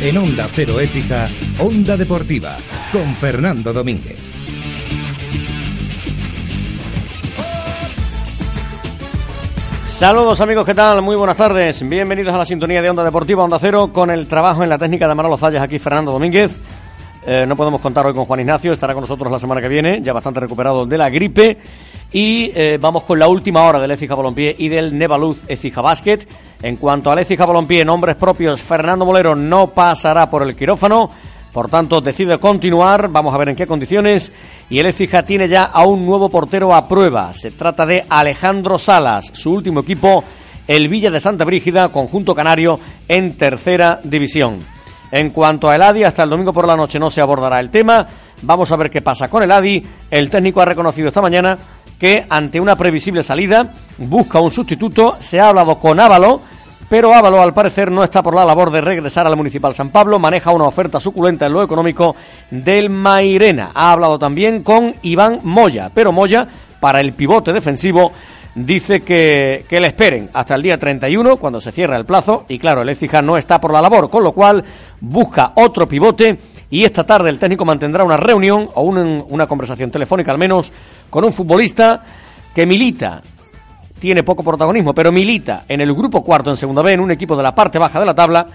En Onda Cero Écija, Onda Deportiva, con Fernando Domínguez. Saludos amigos, ¿qué tal? Muy buenas tardes. Bienvenidos a la sintonía de Onda Deportiva Onda Cero con el trabajo en la técnica de Manolo Zayas aquí Fernando Domínguez. Eh, no podemos contar hoy con Juan Ignacio, estará con nosotros la semana que viene, ya bastante recuperado de la gripe. Y eh, vamos con la última hora del Écija Balompié y del Nevaluz Écija Basket. En cuanto al Écija Balompié, nombres propios, Fernando Molero no pasará por el quirófano. Por tanto, decide continuar. Vamos a ver en qué condiciones. Y el Écija tiene ya a un nuevo portero a prueba. Se trata de Alejandro Salas, su último equipo, el Villa de Santa Brígida, conjunto canario, en tercera división. En cuanto a el ADI, hasta el domingo por la noche no se abordará el tema. Vamos a ver qué pasa con el ADI. El técnico ha reconocido esta mañana que ante una previsible salida busca un sustituto. Se ha hablado con Ávalo, pero Ávalo al parecer no está por la labor de regresar al Municipal San Pablo. Maneja una oferta suculenta en lo económico del Mairena. Ha hablado también con Iván Moya, pero Moya, para el pivote defensivo, dice que, que, le esperen hasta el día 31, cuando se cierra el plazo, y claro, el Écija no está por la labor, con lo cual busca otro pivote y esta tarde el técnico mantendrá una reunión o una, una conversación telefónica al menos con un futbolista que milita, tiene poco protagonismo, pero milita en el grupo cuarto en segunda B, en un equipo de la parte baja de la tabla,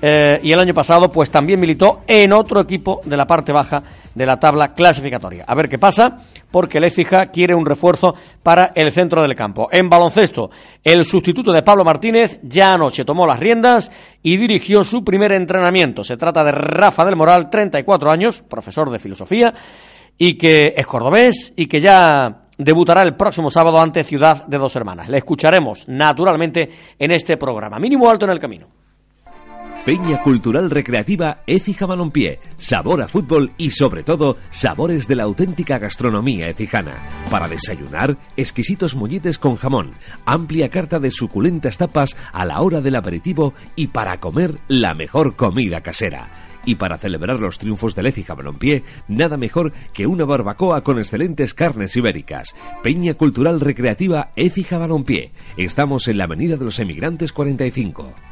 eh, y el año pasado pues también militó en otro equipo de la parte baja de la tabla clasificatoria. A ver qué pasa, porque el Écija quiere un refuerzo para el centro del campo. En baloncesto, el sustituto de Pablo Martínez ya anoche tomó las riendas y dirigió su primer entrenamiento. Se trata de Rafa del Moral, 34 años, profesor de filosofía, y que es cordobés y que ya debutará el próximo sábado ante Ciudad de Dos Hermanas. Le escucharemos, naturalmente, en este programa. Mínimo alto en el camino. Peña Cultural Recreativa Écija Balompié. Sabor a fútbol y sobre todo sabores de la auténtica gastronomía ecijana. Para desayunar, exquisitos molletes con jamón, amplia carta de suculentas tapas a la hora del aperitivo y para comer la mejor comida casera. Y para celebrar los triunfos del Écija Balompié, nada mejor que una barbacoa con excelentes carnes ibéricas. Peña Cultural Recreativa Écija Balompié. Estamos en la Avenida de los Emigrantes 45.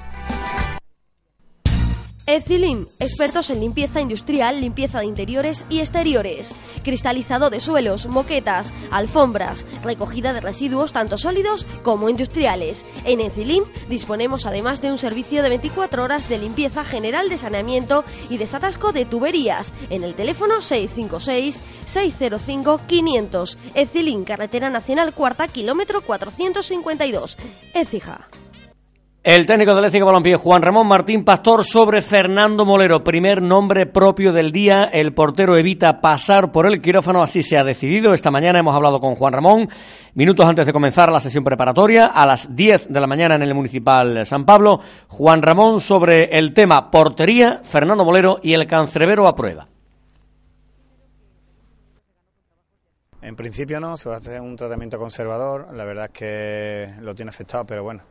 Ecilim, expertos en limpieza industrial, limpieza de interiores y exteriores, cristalizado de suelos, moquetas, alfombras, recogida de residuos tanto sólidos como industriales. En Ecilim disponemos además de un servicio de 24 horas de limpieza general de saneamiento y desatasco de tuberías en el teléfono 656-605-500. Ecilim, Carretera Nacional Cuarta, kilómetro 452. Ecija. El técnico del Écija Balompié, Juan Ramón Martín Pastor, sobre Fernando Molero. Primer nombre propio del día. El portero evita pasar por el quirófano, así se ha decidido. Esta mañana hemos hablado con Juan Ramón, minutos antes de comenzar la sesión preparatoria, a las 10 de la mañana en el Municipal San Pablo. Juan Ramón sobre el tema portería, Fernando Molero y el cancerbero a prueba. En principio no, se va a hacer un tratamiento conservador. La verdad es que lo tiene afectado, pero bueno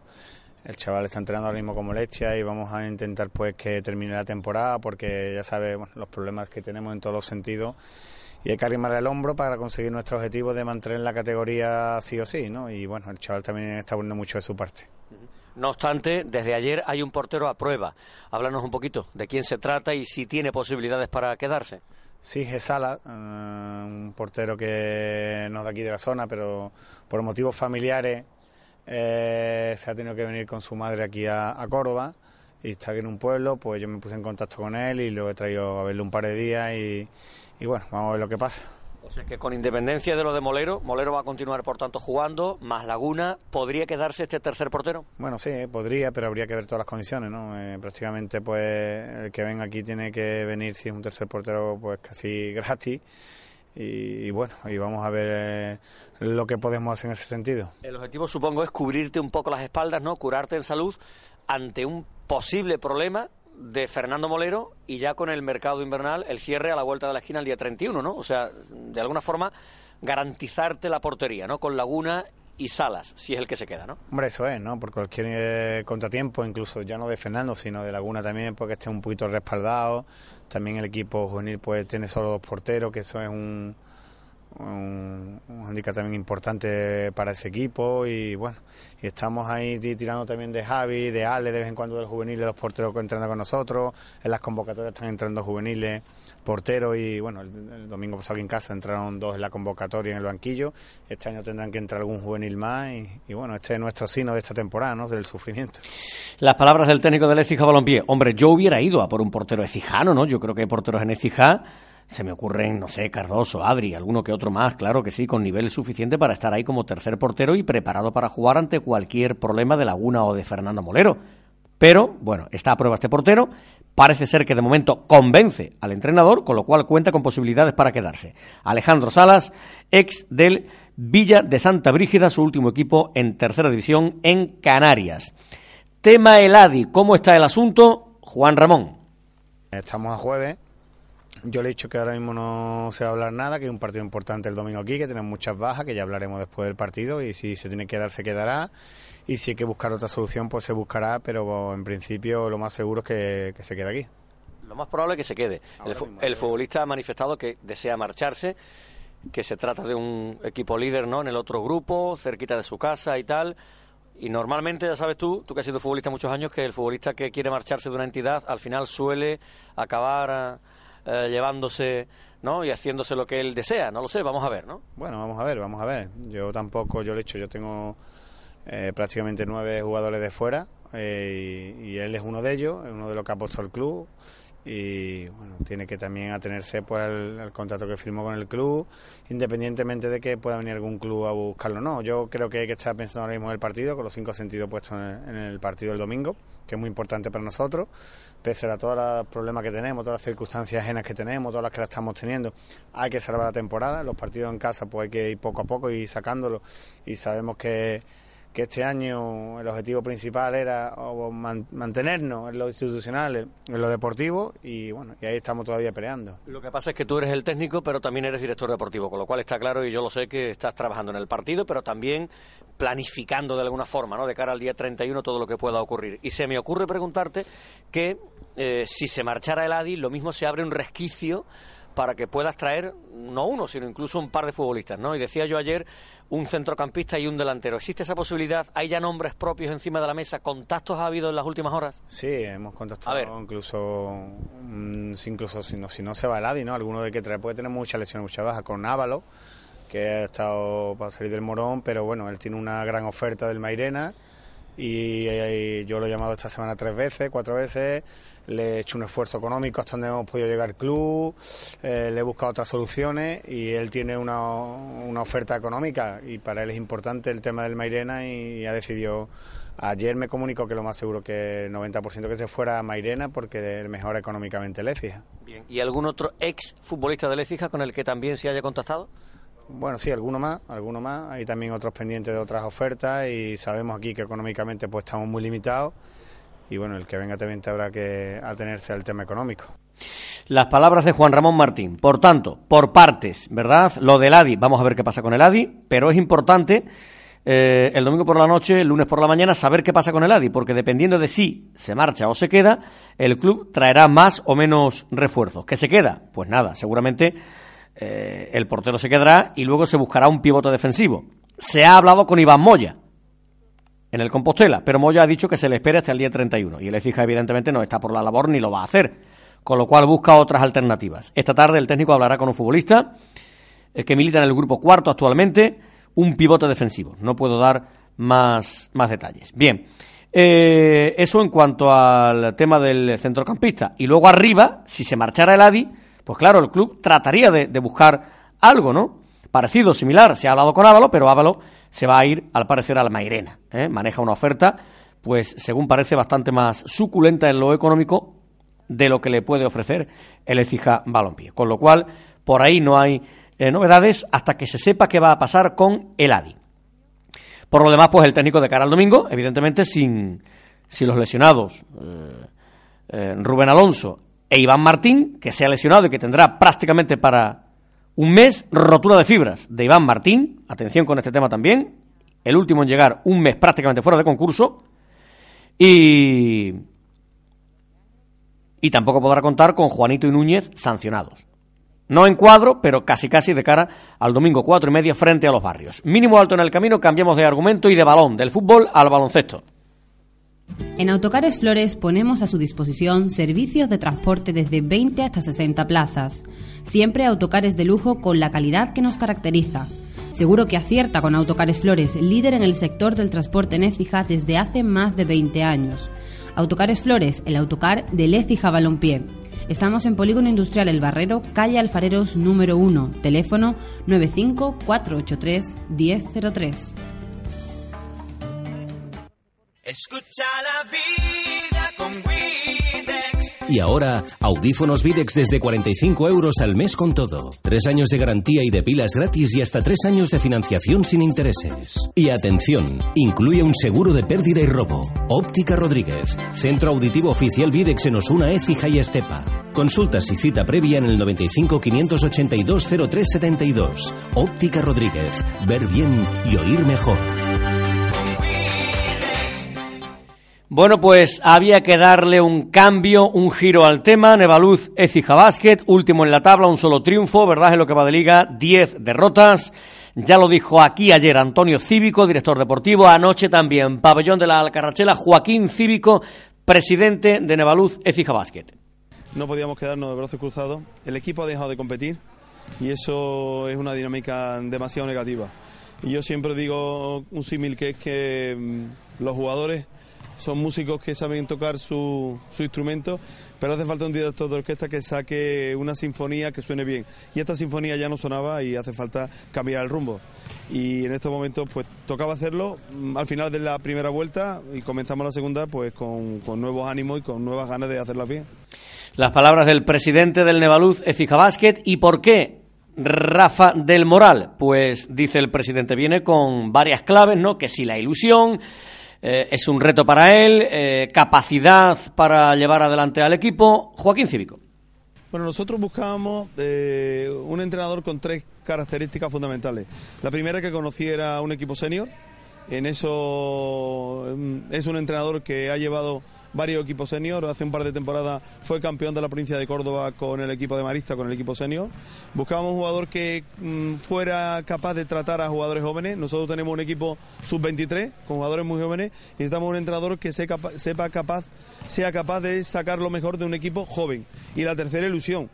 el chaval está entrenando ahora mismo con molestia y vamos a intentar pues que termine la temporada porque ya sabe los problemas que tenemos en todos los sentidos y hay que arrimar el hombro para conseguir nuestro objetivo de mantener la categoría sí o sí, ¿no? Y bueno, el chaval también está poniendo mucho de su parte. No obstante, desde ayer hay un portero a prueba. Háblanos un poquito de quién se trata y si tiene posibilidades para quedarse. Sí, Gesala, uh, un portero que no es de aquí de la zona, pero por motivos familiares eh, se ha tenido que venir con su madre aquí a, a, Córdoba y está aquí en un pueblo, pues yo me puse en contacto con él y lo he traído a verle un par de días y, y bueno, vamos a ver lo que pasa. O sea que con independencia de lo de Molero, Molero va a continuar por tanto jugando, más Laguna, ¿podría quedarse este tercer portero? Bueno, sí, podría, pero habría que ver todas las condiciones, ¿no? Eh, prácticamente pues el que venga aquí tiene que venir si es un tercer portero pues casi gratis y, y, bueno, y vamos a ver eh, lo que podemos hacer en ese sentido. El objetivo supongo es cubrirte un poco las espaldas, ¿no? Curarte en salud ante un posible problema de Fernando Molero y ya con el mercado invernal el cierre a la vuelta de la esquina el día 31, ¿no? O sea, de alguna forma garantizarte la portería, ¿no? Con Laguna y Salas, si es el que se queda, ¿no? Hombre, eso es, ¿no? Por cualquier eh, contratiempo, incluso ya no de Fernando, sino de Laguna también, porque esté un poquito respaldado. También el equipo juvenil pues tiene solo dos porteros, que eso es un, un, un también importante para ese equipo y bueno, y estamos ahí tirando también de Javi, de Ale, de vez en cuando de los juveniles, los porteros que entran con nosotros, en las convocatorias están entrando juveniles, porteros y bueno, el, domingo pasado aquí en casa entraron dos en la convocatoria en el banquillo, este año tendrán que entrar algún juvenil más y, bueno, este es nuestro sino de esta temporada, ¿no? Del sufrimiento. Las palabras del técnico del Ecija Balompié, hombre, yo hubiera ido a por un portero ecijano, ¿no? Yo creo que hay porteros en Ecija se me ocurren, no sé, Cardoso, Adri, alguno que otro más, claro que sí, con nivel suficiente para estar ahí como tercer portero y preparado para jugar ante cualquier problema de Laguna o de Fernando Molero. Pero, bueno, está a prueba este portero. Parece ser que de momento convence al entrenador, con lo cual cuenta con posibilidades para quedarse. Alejandro Salas, ex del Villa de Santa Brígida, su último equipo en tercera división en Canarias. Tema Eladi, ¿cómo está el asunto? Juan Ramón. Estamos a jueves, yo le he dicho que ahora mismo no se va a hablar nada, que es un partido importante el domingo aquí, que tenemos muchas bajas, que ya hablaremos después del partido y si se tiene que dar se quedará y si hay que buscar otra solución pues se buscará, pero en principio lo más seguro es que, se quede aquí. Lo más probable es que se quede. El, futbolista ha manifestado que desea marcharse, que se trata de un equipo líder ¿no? en el otro grupo, cerquita de su casa y tal. Y normalmente, ya sabes tú, tú que has sido futbolista muchos años, que el futbolista que quiere marcharse de una entidad al final suele acabar eh, llevándose ¿no? y haciéndose lo que él desea. No lo sé, vamos a ver, ¿no? Bueno, vamos a ver, vamos a ver. Yo tampoco, yo le he hecho, yo tengo eh, prácticamente nueve jugadores de fuera eh, y, él es uno de ellos, es uno de los que ha puesto el club y bueno, tiene que también atenerse pues al, contrato que firmó con el club, independientemente de que pueda venir algún club a buscarlo o no. Yo creo que hay que estar pensando ahora mismo en el partido, con los cinco sentidos puestos en el partido del domingo, que es muy importante para nosotros pese a todos los problemas que tenemos, todas las circunstancias ajenas que tenemos, todas las que las estamos teniendo, hay que salvar la temporada. Los partidos en casa, pues hay que ir poco a poco y sacándolo. Y sabemos que que este año el objetivo principal era mantenernos en lo institucional, en lo deportivo y bueno, y ahí estamos todavía peleando. Lo que pasa es que tú eres el técnico, pero también eres director deportivo, con lo cual está claro y yo lo sé que estás trabajando en el partido, pero también planificando de alguna forma, ¿no? De cara al día 31 todo lo que pueda ocurrir. Y se me ocurre preguntarte que eh, si se marchara el ADI, lo mismo se abre un resquicio para que puedas traer no uno, sino incluso un par de futbolistas, ¿no? Y decía yo ayer un centrocampista y un delantero. ¿Existe esa posibilidad? ¿Hay ya nombres propios encima de la mesa? ¿Contactos ha habido en las últimas horas? Sí, hemos contactado incluso mm, incluso si no, si no se va el Adi, ¿no? Alguno de que trae puede tener muchas lesiones, mucha baja con Návalo, que ha estado para salir del Morón, pero bueno, él tiene una gran oferta del Mairena y, y yo lo he llamado esta semana tres veces, cuatro veces le he hecho un esfuerzo económico hasta donde hemos podido llegar al club, eh, le he buscado otras soluciones y él tiene una, una, oferta económica y para él es importante el tema del Mairena y, ha decidido, ayer me comunicó que lo más seguro que el 90% que se fuera a Mairena porque mejora económicamente Lecija. Bien, ¿y algún otro ex futbolista de Lecija con el que también se haya contactado? Bueno, sí, alguno más, alguno más. Hay también otros pendientes de otras ofertas y sabemos aquí que económicamente pues estamos muy limitados y bueno, el que venga también habrá que atenerse al tema económico. Las palabras de Juan Ramón Martín. Por tanto, por partes, ¿verdad? Lo del ADI, vamos a ver qué pasa con el ADI, pero es importante eh, el domingo por la noche, el lunes por la mañana, saber qué pasa con el ADI, porque dependiendo de si se marcha o se queda, el club traerá más o menos refuerzos. ¿Qué se queda? Pues nada, seguramente eh, el portero se quedará y luego se buscará un pivote defensivo. Se ha hablado con Iván Moya, en el Compostela, pero Moya ha dicho que se le espera hasta el día 31 y el Ecija evidentemente no está por la labor ni lo va a hacer, con lo cual busca otras alternativas. Esta tarde el técnico hablará con un futbolista eh, que milita en el grupo cuarto actualmente, un pivote defensivo. No puedo dar más, más detalles. Bien, eh, eso en cuanto al tema del centrocampista. Y luego arriba, si se marchara el Adi, pues claro, el club trataría de, buscar algo, ¿no? Parecido, similar. Se ha hablado con Ávalo, pero Ávalo se va a ir, al parecer, al Mairena. ¿eh? Maneja una oferta, pues según parece, bastante más suculenta en lo económico de lo que le puede ofrecer el Ecija Balompié. Con lo cual, por ahí no hay eh, novedades hasta que se sepa qué va a pasar con el ADI. Por lo demás, pues el técnico de cara al domingo, evidentemente sin, sin los lesionados eh, Rubén Alonso e Iván Martín, que se ha lesionado y que tendrá prácticamente para un mes, rotura de fibras de Iván Martín, atención con este tema también, el último en llegar un mes prácticamente fuera de concurso, y, y tampoco podrá contar con Juanito y Núñez sancionados. No en cuadro, pero casi casi de cara al domingo cuatro y media frente a los barrios. Mínimo alto en el camino, cambiamos de argumento y de balón, del fútbol al baloncesto. En Autocares Flores ponemos a su disposición servicios de transporte desde 20 hasta 60 plazas. Siempre autocares de lujo con la calidad que nos caracteriza. Seguro que acierta con Autocares Flores, líder en el sector del transporte en Écija desde hace más de 20 años. Autocares Flores, el autocar de Écija Balompié. Estamos en Polígono Industrial El Barrero, calle Alfareros número 1, teléfono 95483 1003. Escucha la vida con Widex. Y ahora, audífonos Videx desde 45 euros al mes con todo. Tres años de garantía y de pilas gratis y hasta tres años de financiación sin intereses. Y atención, incluye un seguro de pérdida y robo. Óptica Rodríguez, centro auditivo oficial Videx en Osuna, Écija y Estepa. Consultas y cita previa en el 95 582 0372. Óptica Rodríguez, ver bien y oír mejor. Bueno, pues había que darle un cambio, un giro al tema. Nevaluz Ecija Basket, último en la tabla, un solo triunfo, ¿verdad? En lo que va de liga, 10 derrotas. Ya lo dijo aquí ayer Antonio Cívico, director deportivo. Anoche también, pabellón de la Alcarrachela, Joaquín Cívico, presidente de Nevaluz Ecija Basket. No podíamos quedarnos de brazos cruzados. El equipo ha dejado de competir y eso es una dinámica demasiado negativa. Y yo siempre digo un símil que es que mm, los jugadores son músicos que saben tocar su, su, instrumento, pero hace falta un director de orquesta que saque una sinfonía que suene bien. Y esta sinfonía ya no sonaba y hace falta cambiar el rumbo. Y en estos momentos pues tocaba hacerlo mm, al final de la primera vuelta y comenzamos la segunda pues con, con nuevos ánimos y con nuevas ganas de hacerla bien. Las palabras del presidente del Nevaluz, Ecija Basket, ¿y por qué? Rafa del Moral, pues dice el presidente, viene con varias claves, ¿no? Que si la ilusión, eh, es un reto para él, eh, capacidad para llevar adelante al equipo. Joaquín Cívico. Bueno, nosotros buscábamos eh, un entrenador con tres características fundamentales. La primera que conociera un equipo senior. En eso mm, es un entrenador que ha llevado varios equipos senior. Hace un par de temporadas fue campeón de la provincia de Córdoba con el equipo de Marista, con el equipo senior. Buscábamos un jugador que mm, fuera capaz de tratar a jugadores jóvenes. Nosotros tenemos un equipo sub-23 con jugadores muy jóvenes y necesitamos un entrenador que sepa capaz, sea capaz de sacar lo mejor de un equipo joven. Y la tercera ilusión.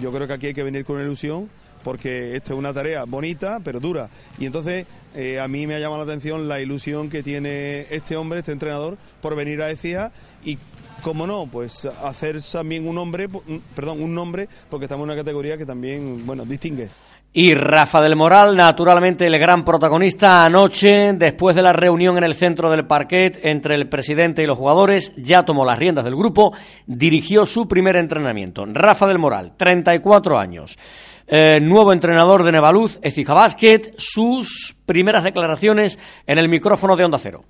Yo creo que aquí hay que venir con ilusión porque esto es una tarea bonita pero dura. Y entonces eh, a mí me ha llamado la atención la ilusión que tiene este hombre, este entrenador, por venir a ECIA y como no, pues hacer también un hombre, perdón, un nombre, porque estamos en una categoría que también, bueno, distingue. Y Rafa del Moral, naturalmente el gran protagonista anoche, después de la reunión en el centro del parquet entre el presidente y los jugadores, ya tomó las riendas del grupo, dirigió su primer entrenamiento. Rafa del Moral, 34 años. Eh, nuevo entrenador de Nevaluz, Ecija Basket, sus primeras declaraciones en el micrófono de Onda Cero.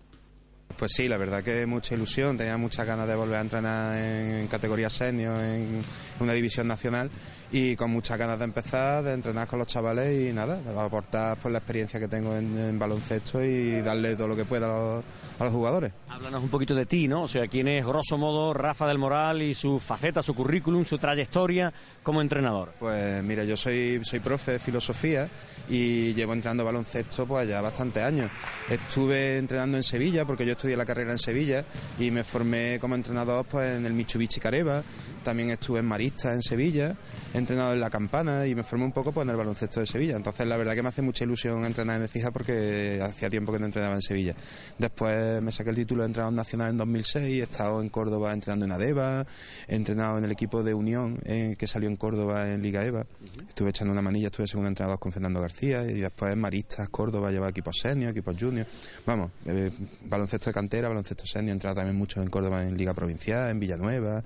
Pues sí, la verdad que mucha ilusión, tenía muchas ganas de volver a entrenar en categoría senior, en una división nacional y con muchas ganas de empezar, de entrenar con los chavales y nada, de aportar pues, la experiencia que tengo en, baloncesto y darle todo lo que pueda a los, jugadores. Háblanos un poquito de ti, ¿no? O sea, quién es grosso modo Rafa del Moral y su faceta, su currículum, su trayectoria como entrenador. Pues mira, yo soy, soy profe de filosofía y llevo entrenando baloncesto pues ya bastantes años. Estuve entrenando en Sevilla porque yo estudié la carrera en Sevilla y me formé como entrenador pues en el Mitsubishi Careva, también estuve en Marista en Sevilla he entrenado en la campana y me formé un poco pues, en el baloncesto de Sevilla. Entonces, la verdad que me hace mucha ilusión entrenar en Ecija porque hacía tiempo que no entrenaba en Sevilla. Después me saqué el título de entrenador nacional en 2006, he estado en Córdoba entrenando en Adeva, he entrenado en el equipo de Unión eh, que salió en Córdoba en Liga EVA. Estuve echando una manilla, estuve segundo entrenador con Fernando García y después en Maristas, Córdoba, llevaba equipos senior, equipos junior. Vamos, eh, baloncesto de cantera, baloncesto senior, he entrenado también mucho en Córdoba en Liga Provincial, en Villanueva.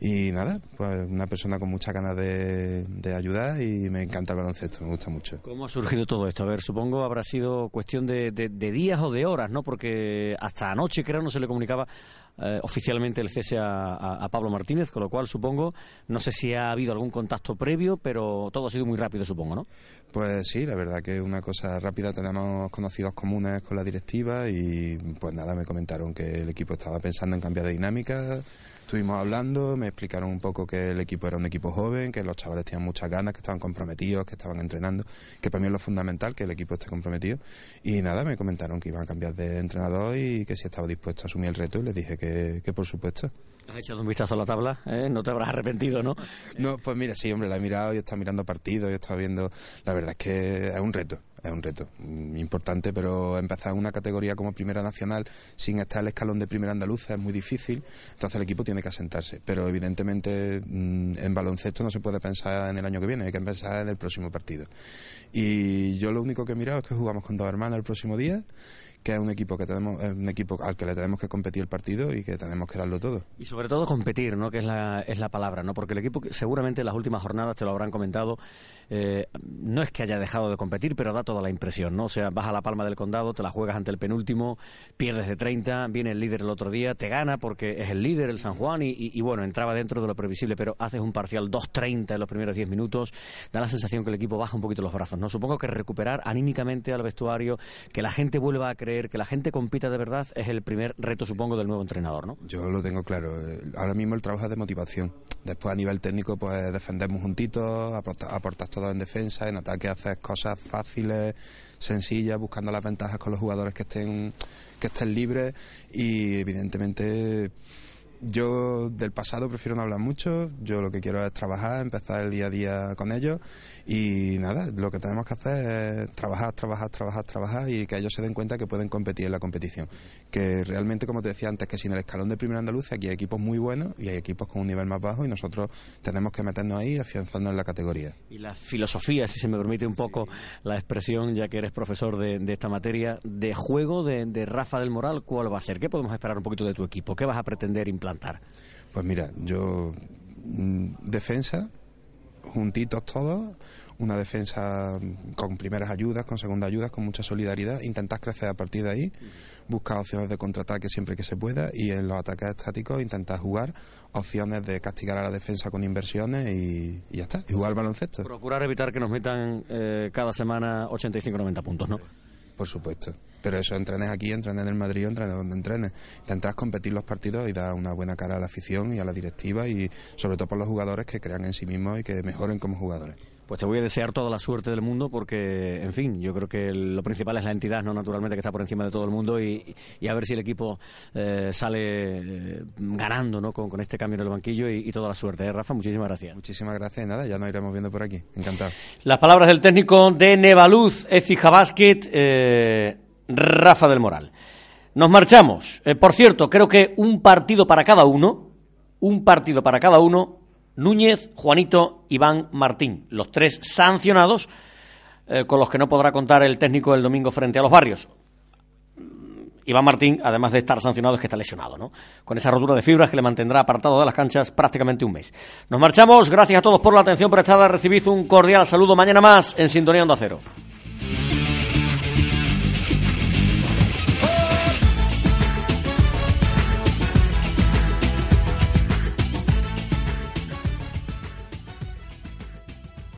Y nada, pues una persona con muchas ganas de, ayudar y me encanta el baloncesto, me gusta mucho. ¿Cómo ha surgido todo esto? A ver, supongo habrá sido cuestión de, días o de horas, ¿no? Porque hasta anoche, creo, no se le comunicaba eh, oficialmente el cese a, a, Pablo Martínez, con lo cual supongo, no sé si ha habido algún contacto previo, pero todo ha sido muy rápido, supongo, ¿no? Pues sí, la verdad que es una cosa rápida. Tenemos conocidos comunes con la directiva y pues nada, me comentaron que el equipo estaba pensando en cambiar de dinámica Estuvimos hablando, me explicaron un poco que el equipo era un equipo joven, que los chavales tenían muchas ganas, que estaban comprometidos, que estaban entrenando, que para mí es lo fundamental, que el equipo esté comprometido. Y nada, me comentaron que iban a cambiar de entrenador y que si estaba dispuesto a asumir el reto y les dije que, que por supuesto. ¿Has echado un vistazo a la tabla? ¿eh? No te habrás arrepentido, ¿no? No, pues mira, sí, hombre, la he mirado y he estado mirando partidos y he estado viendo. La verdad es que es un reto es un reto importante, pero empezar una categoría como Primera Nacional sin estar el escalón de Primera Andaluza es muy difícil, entonces el equipo tiene que asentarse. Pero evidentemente mm, en baloncesto no se puede pensar en el año que viene, hay que pensar en el próximo partido. Y yo lo único que he mirado es que jugamos con dos hermanos el próximo día que es un equipo que tenemos un equipo al que le tenemos que competir el partido y que tenemos que darlo todo. Y sobre todo competir no que es la es la palabra no porque el equipo seguramente en las últimas jornadas te lo habrán comentado eh, no es que haya dejado de competir pero da toda la impresión no o sea vas a la palma del condado te la juegas ante el penúltimo pierdes de 30 viene el líder el otro día te gana porque es el líder el San Juan y, bueno entraba dentro de lo previsible pero haces un parcial 2-30 en los primeros 10 minutos da la sensación que el equipo baja un poquito los brazos no supongo que recuperar anímicamente al vestuario que la gente vuelva a creer que la gente compita de verdad es el primer reto, supongo, del nuevo entrenador, ¿no? Yo lo tengo claro. Ahora mismo el trabajo es de motivación. Después, a nivel técnico, pues defendemos juntitos, aportas, todo en defensa, en ataque haces cosas fáciles, sencillas, buscando las ventajas con los jugadores que estén, que estén libres y, evidentemente, yo del pasado prefiero no hablar mucho, yo lo que quiero es trabajar, empezar el día a día con ellos y nada, lo que tenemos que hacer es trabajar, trabajar, trabajar, trabajar y que ellos se den cuenta que pueden competir en la competición. Que realmente, como te decía antes, que sin el escalón de Primera Andalucía aquí hay equipos muy buenos y hay equipos con un nivel más bajo y nosotros tenemos que meternos ahí afianzando en la categoría. Y la filosofía, si se me permite un poco la expresión, ya que eres profesor de, esta materia, de juego de, de Rafa del Moral, ¿cuál va a ser? ¿Qué podemos esperar un poquito de tu equipo? ¿Qué vas a pretender implantar? Pues mira, yo mm, defensa, juntitos todos, una defensa con primeras ayudas, con segundas ayudas, con mucha solidaridad, intentar crecer a partir de ahí, buscar opciones de contraataque siempre que se pueda y en los ataques estáticos intentar jugar opciones de castigar a la defensa con inversiones y, ya está, y jugar al baloncesto. Procurar evitar que nos metan eh, cada semana 85-90 puntos, ¿no? Por supuesto. Pero eso, entrenes aquí, entrenes en el Madrid, entrenes donde entrenes. Intentas competir los partidos y dar una buena cara a la afición y a la directiva y sobre todo por los jugadores que crean en sí mismos y que mejoren como jugadores. Pues te voy a desear toda la suerte del mundo porque, en fin, yo creo que lo principal es la entidad, no naturalmente que está por encima de todo el mundo y, a ver si el equipo eh, sale eh, ganando ¿no? Con, este cambio en el banquillo y, toda la suerte. ¿eh, Rafa, muchísimas gracias. Muchísimas gracias y nada, ya nos iremos viendo por aquí. Encantado. Las palabras del técnico de Nevaluz, Ecija Basket, Rafa del Moral. Nos marchamos. por cierto, creo que un partido para cada uno, un partido para cada uno Núñez, Juanito, Iván, Martín, los tres sancionados eh, con los que no podrá contar el técnico el domingo frente a los barrios. Iván Martín, además de estar sancionado, es que está lesionado, ¿no? Con esa rotura de fibras que le mantendrá apartado de las canchas prácticamente un mes. Nos marchamos, gracias a todos por la atención prestada, recibid un cordial saludo mañana más en Sintonía Onda Cero.